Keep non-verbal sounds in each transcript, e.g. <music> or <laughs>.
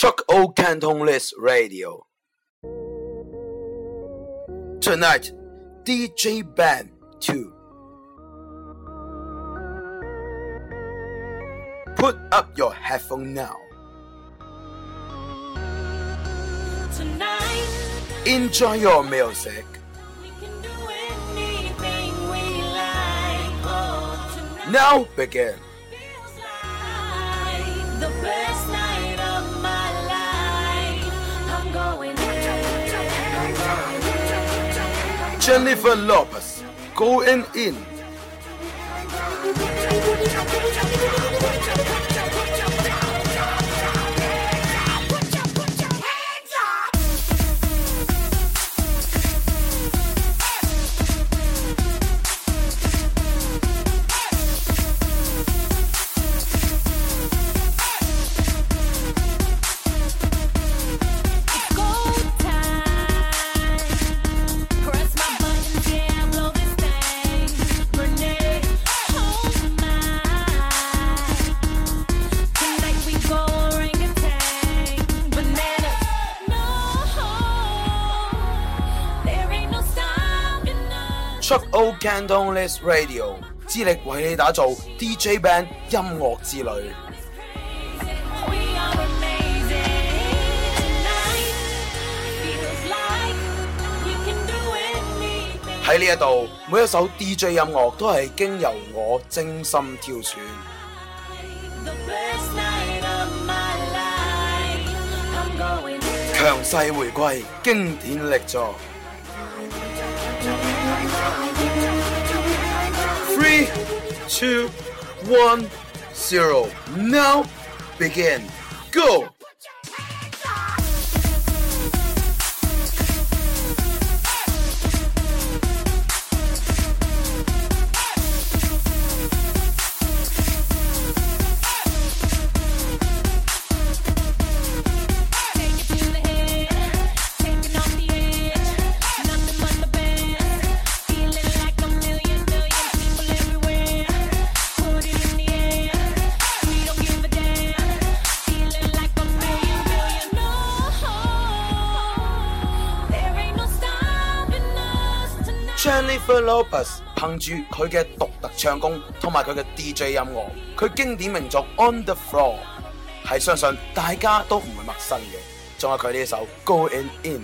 Choco Cantonese Radio. Tonight, DJ Band 2. Put up your headphone now. Tonight, Enjoy your music. we can do anything we like. Oh, Now begin. Jennifer Lopez going in. Cantonese Radio 致力為你打造 DJ Band 音樂之旅。 We are amazing. Tonight feels like you can do anything. 喺呢一度，每一首 DJ 音樂都係經由我精心挑選。 The best night of my life. I'm going in. 強勢回歸，經典力作。 Three, two, one, zero. Now begin. Go. Jennifer Lopez 憑住佢嘅獨特唱功同埋佢嘅 DJ 音樂，佢經典名作《On the Floor》係相信大家都唔會陌生嘅。仲有佢呢首《Going In》。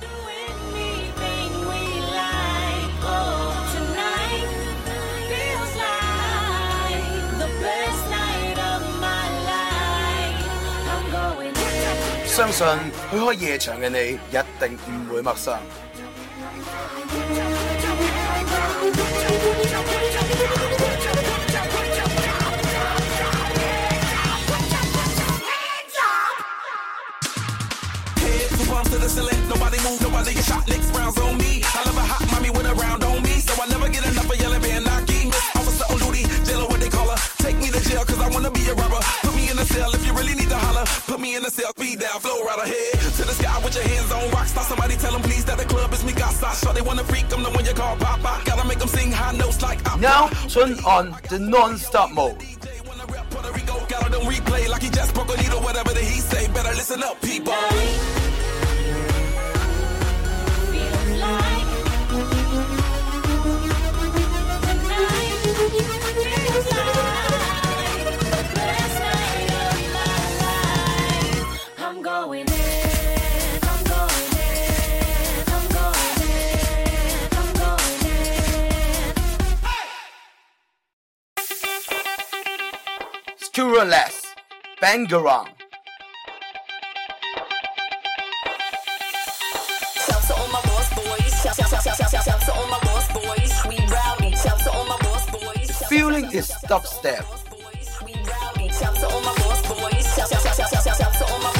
Do anything we like. Oh, tonight feels like the best night of my life. I'm going in. 相信去開夜場嘅你一定唔會陌生。 nobody get shot. Licks rounds on me. I love a hot mommy with a round on me, so I never get enough of yelling they wanna freak, I'm the one you call Papa. Gotta make them sing high notes like opera. Now turn on the non-stop mode。DJ wanna rap Puerto Rico, got replay like he just broke a needle, whatever that he say. Better listen up, people. Bangarang。Shout to all my boys. Shout, shout, shout, shout, shout, shout, shout to all my boss boys. We rowdy. Shout to all my boss boys. Shout Feeling is dubstep. boys. Shout to all my boss boys. Shout, shout, shout, shout, shout, shout, shout to all my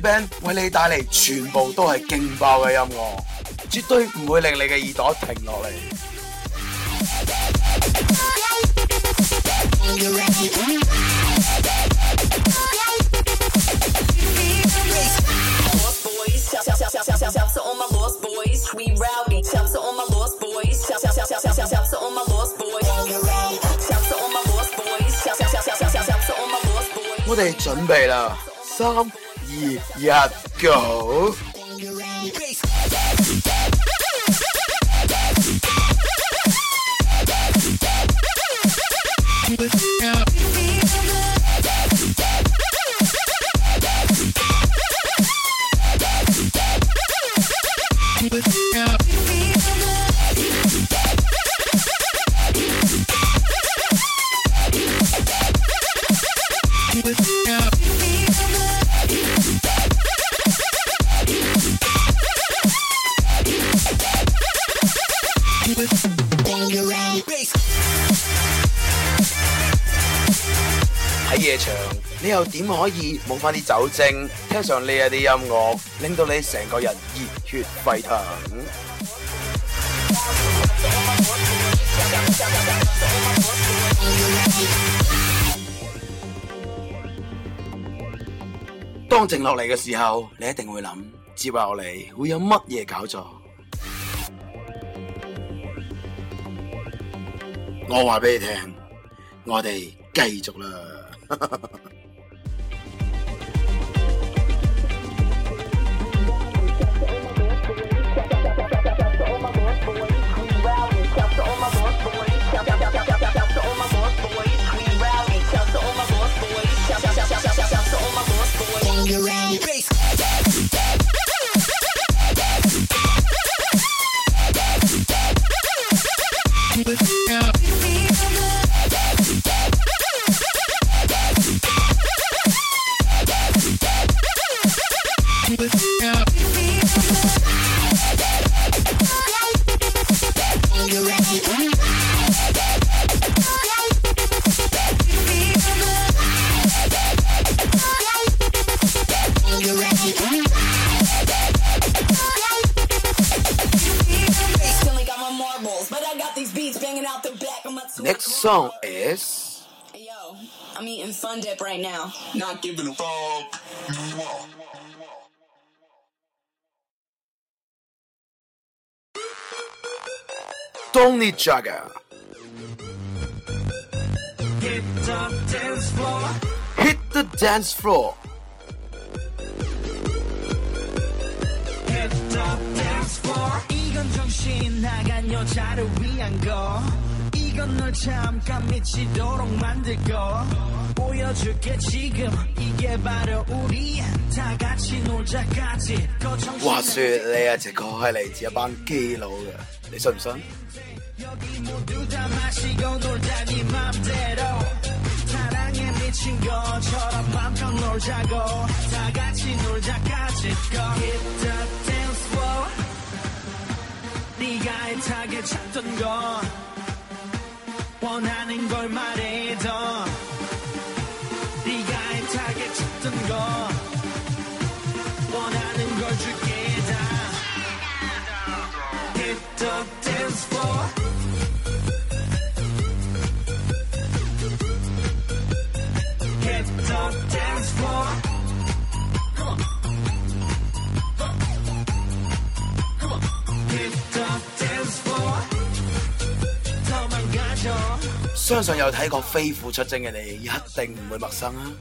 Band 為你帶嚟全部都係勁爆嘅音樂。 絕對唔會令你嘅耳朵停落嚟。 Lost boys, shout shout shout shout shout shout shout to all my lost boys. We rowdy, shout to all my lost boys. Shout shout shout shout shout shout shout to all my lost boys. Shout to all my lost boys. Shout shout shout shout shout shout shout to all my lost boys. 我哋準備啦，三、 二、一，Go！喺夜場，你又點可以冇翻啲酒精，聽上呢一啲音樂，令到你成個人熱血沸騰？當靜落嚟嘅時候，你一定會諗，接落嚟會有乜嘢搞作？ 我話俾你聽，我哋繼續啦。 got marbles, but I got these beats banging out the back of my two- Next song is Hey, Yo, I'm eating Fun Dip right now. Not giving a fuck. Tony Jagger。Hit the dance floor. Hit the dance floor。Hit the dance floor. 이건 정신 나간 여자를 위한 거 이건 널 잠깐 미치도록 만들 거 보여줄게 지금 이게 바로 우리 다 같이 놀자까지 거 정신 话说呢一只歌系嚟自一班基佬嘅，你信唔信？ 네가 애타게 찾던 거 원하는 걸 말해도 네가 애타게 찾던 거 원하는 걸 줄게 다. Hit the dance floor 相信有睇過飛虎出征嘅你，一定唔會陌生啦。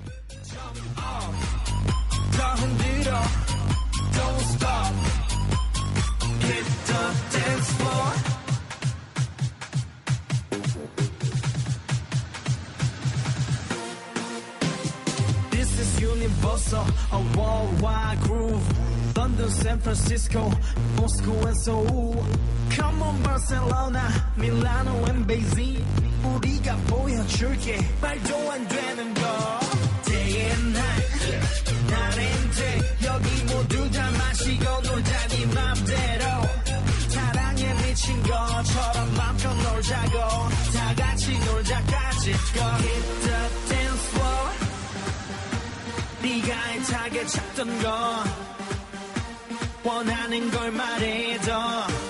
universal, a worldwide groove. London, San Francisco, Moscow, and Seoul. Come on Barcelona, Milano and Beijing. 우리가 보여줄게. 말도 안 되는 거. Day and night 나는 돼 여기 모두 다 마시고 놀자니 맘대로. 사랑에 미친 것처럼 맘껏 놀자고. 다 같이 놀자까지. Go Hit the dance floor. 네가 애타게 찾던 거. 원하는 걸 말해줘.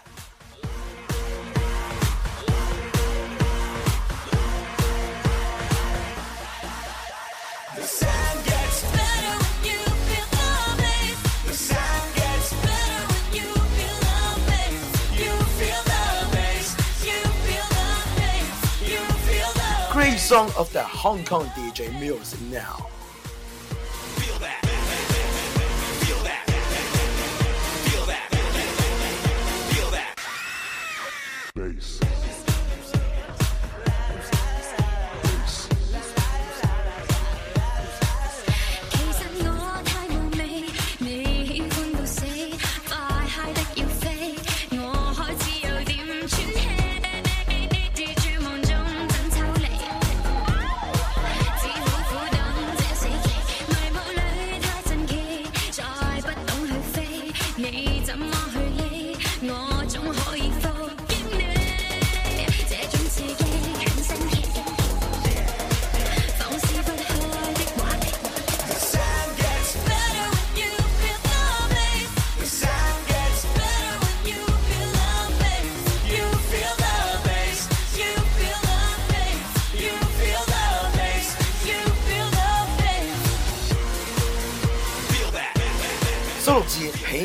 song of the Hong Kong DJ music now.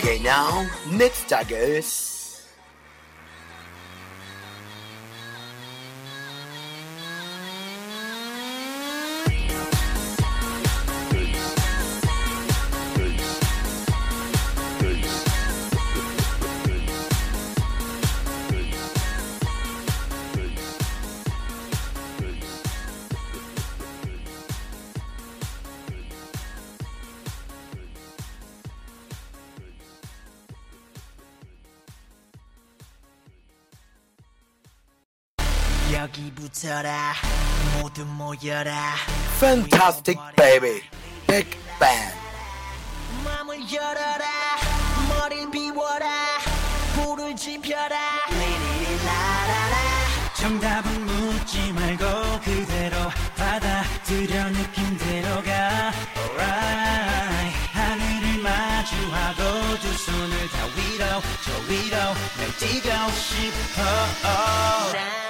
Okay, now, next I guess. 여기 붙어라. 모두 모여라. Fantastic baby, Big Bang. 마음을 열어라. 머리를 비워라. 불을 지펴라. 리리리라라라. 정답은 묻지 말고 그대로 받아들여 느낌대로 가. Alright. 하늘을 마주하고 두 손을 다 위로 저 위로 날 뛰고 싶어. 나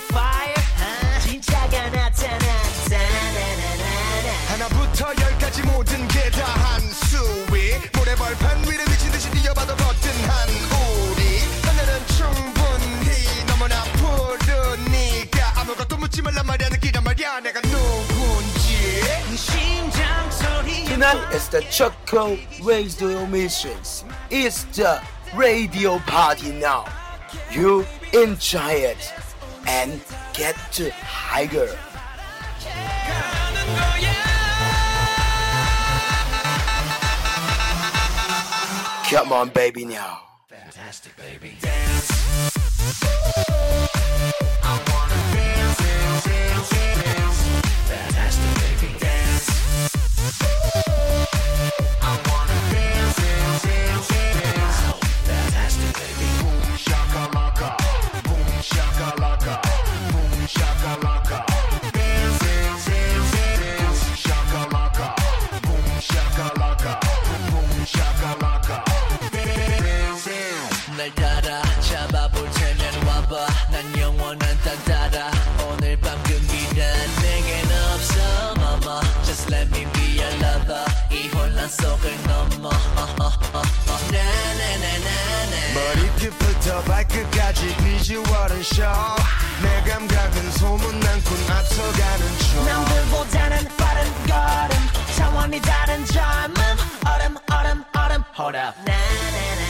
소리 is the Choco Radio Missions. It's the radio party now. You enjoy it and get to higher. Come on, baby, now. Fantastic, baby. Fantastic, baby. Wow, 영원한 딱 따라 오늘 밤 끈기란 내겐 없어 mama Just let me be your lover 이 혼란 속을 넘어 나나나나나 머리끝부터 발끝까지 비주얼은 쇼 내 감각은 소문난군 앞서가는 중 남들보다는 빠른 걸음 차원이 다른 젊음 얼음 얼음 얼음 Hold up 나나나나나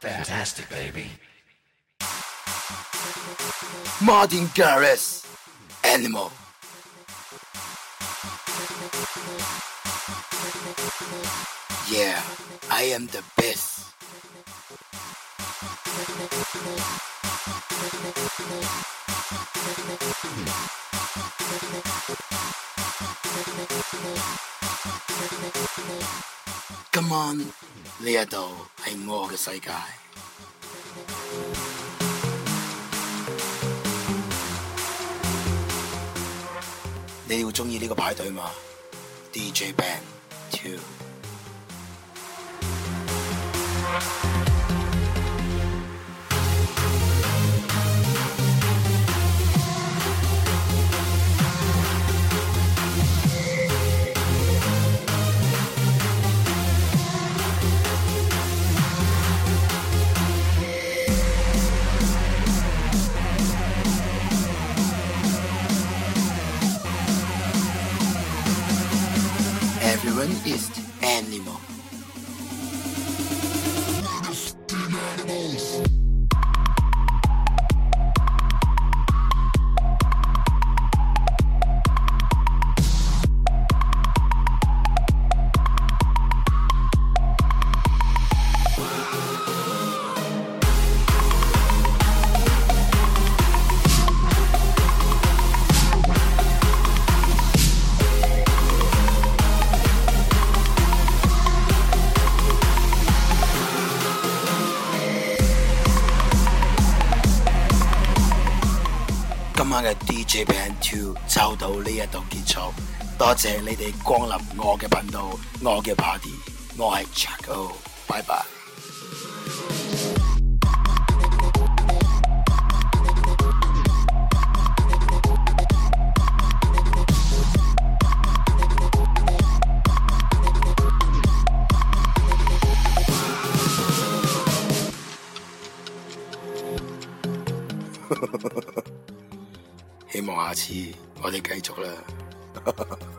fantastic, baby. Martin Garrix, Animal. Yeah, I am the best. Come on，呢一度係我嘅世界。你會中意呢個派對嘛？DJ Band Two。 嘅 DJ Band Two 就到呢一度結束，多謝你哋光臨我嘅頻道，我嘅 party，我係 Chaco，拜拜。 希望下次我哋繼續啦。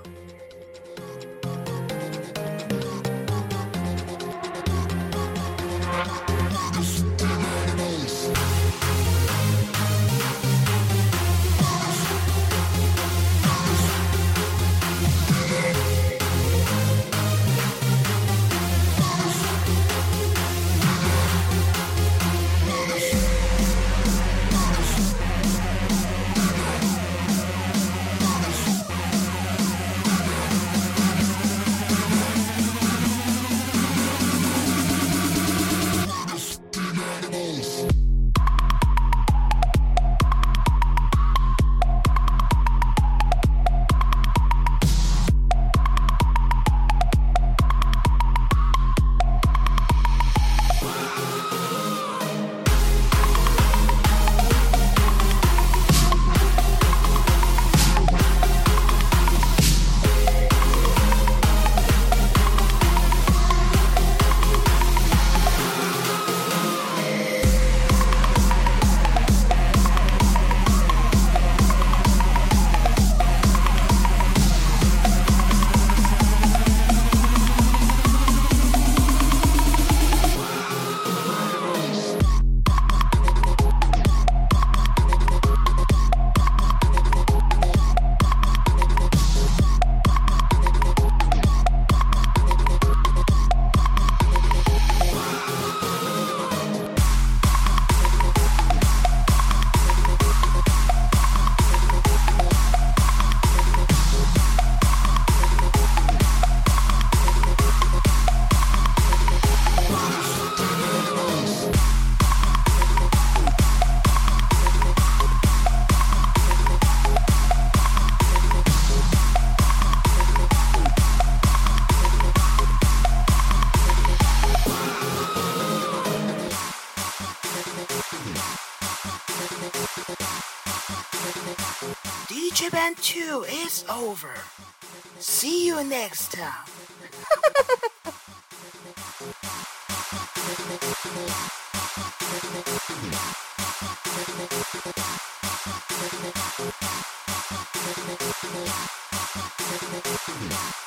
Band 2 is over. See you next time. <laughs>